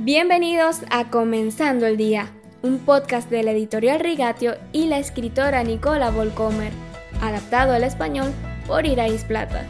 Bienvenidos a Comenzando el Día, un podcast de la editorial Rigatio y la escritora Nicola Volcomer, adaptado al español por Irais Plata.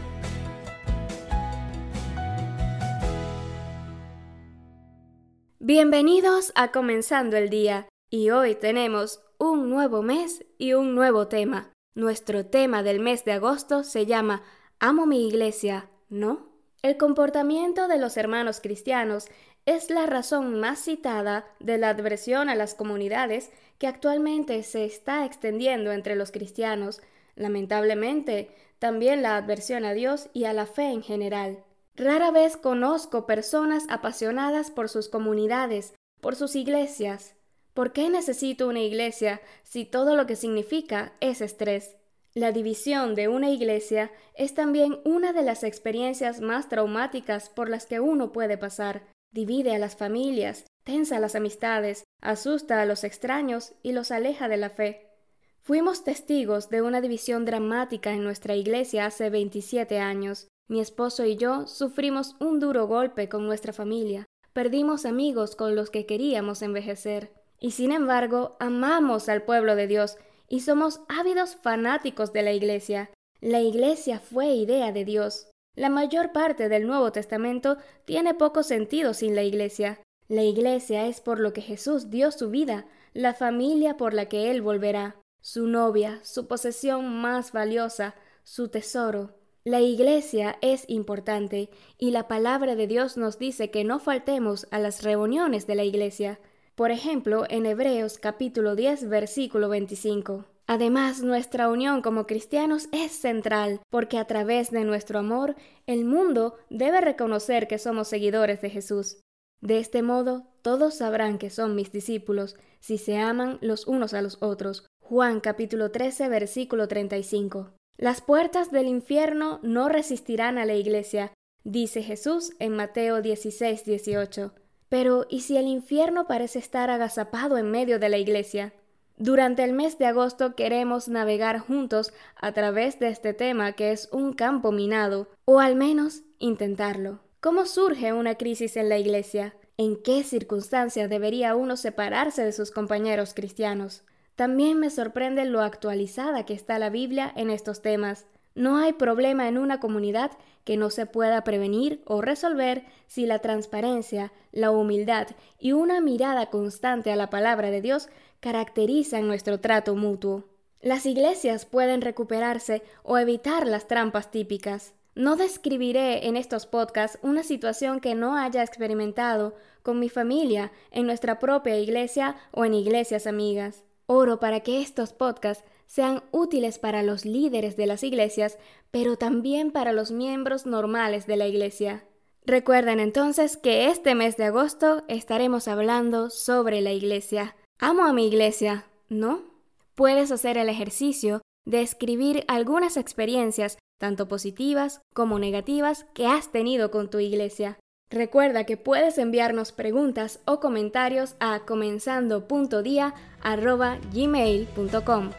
Bienvenidos a Comenzando el Día, y hoy tenemos un nuevo mes y un nuevo tema. Nuestro tema del mes de agosto se llama Amo mi iglesia, ¿no? El comportamiento de los hermanos cristianos es la razón más citada de la adversión a las comunidades que actualmente se está extendiendo entre los cristianos, lamentablemente también la adversión a Dios y a la fe en general. Rara vez conozco personas apasionadas por sus comunidades, por sus iglesias. ¿Por qué necesito una iglesia si todo lo que significa es estrés? La división de una iglesia es también una de las experiencias más traumáticas por las que uno puede pasar. Divide a las familias, tensa las amistades, asusta a los extraños y los aleja de la fe. Fuimos testigos de una división dramática en nuestra iglesia hace 27 años. Mi esposo y yo sufrimos un duro golpe con nuestra familia. Perdimos amigos con los que queríamos envejecer. Y sin embargo, amamos al pueblo de Dios y somos ávidos fanáticos de la iglesia. La iglesia fue idea de Dios. La mayor parte del Nuevo Testamento tiene poco sentido sin la Iglesia. La Iglesia es por lo que Jesús dio su vida, la familia por la que Él volverá, su novia, su posesión más valiosa, su tesoro. La Iglesia es importante y la palabra de Dios nos dice que no faltemos a las reuniones de la Iglesia. Por ejemplo, en Hebreos capítulo 10 versículo 25. Además, nuestra unión como cristianos es central, porque a través de nuestro amor, el mundo debe reconocer que somos seguidores de Jesús. De este modo, todos sabrán que son mis discípulos, si se aman los unos a los otros. Juan capítulo 13 versículo 35. Las puertas del infierno no resistirán a la iglesia, dice Jesús en Mateo 16 18. Pero, ¿y si el infierno parece estar agazapado en medio de la iglesia? Durante el mes de agosto queremos navegar juntos a través de este tema que es un campo minado, o al menos intentarlo. ¿Cómo surge una crisis en la Iglesia? ¿En qué circunstancias debería uno separarse de sus compañeros cristianos? También me sorprende lo actualizada que está la Biblia en estos temas. No hay problema en una comunidad que no se pueda prevenir o resolver si la transparencia, la humildad y una mirada constante a la palabra de Dios caracterizan nuestro trato mutuo. Las iglesias pueden recuperarse o evitar las trampas típicas. No describiré en estos podcasts una situación que no haya experimentado con mi familia, en nuestra propia iglesia o en iglesias amigas. Oro para que estos podcasts sean útiles para los líderes de las iglesias, pero también para los miembros normales de la iglesia. Recuerden entonces que este mes de agosto estaremos hablando sobre la iglesia. Amo a mi iglesia, ¿no? Puedes hacer el ejercicio de escribir algunas experiencias, tanto positivas como negativas, que has tenido con tu iglesia. Recuerda que puedes enviarnos preguntas o comentarios a comenzando.dia.gmail.com.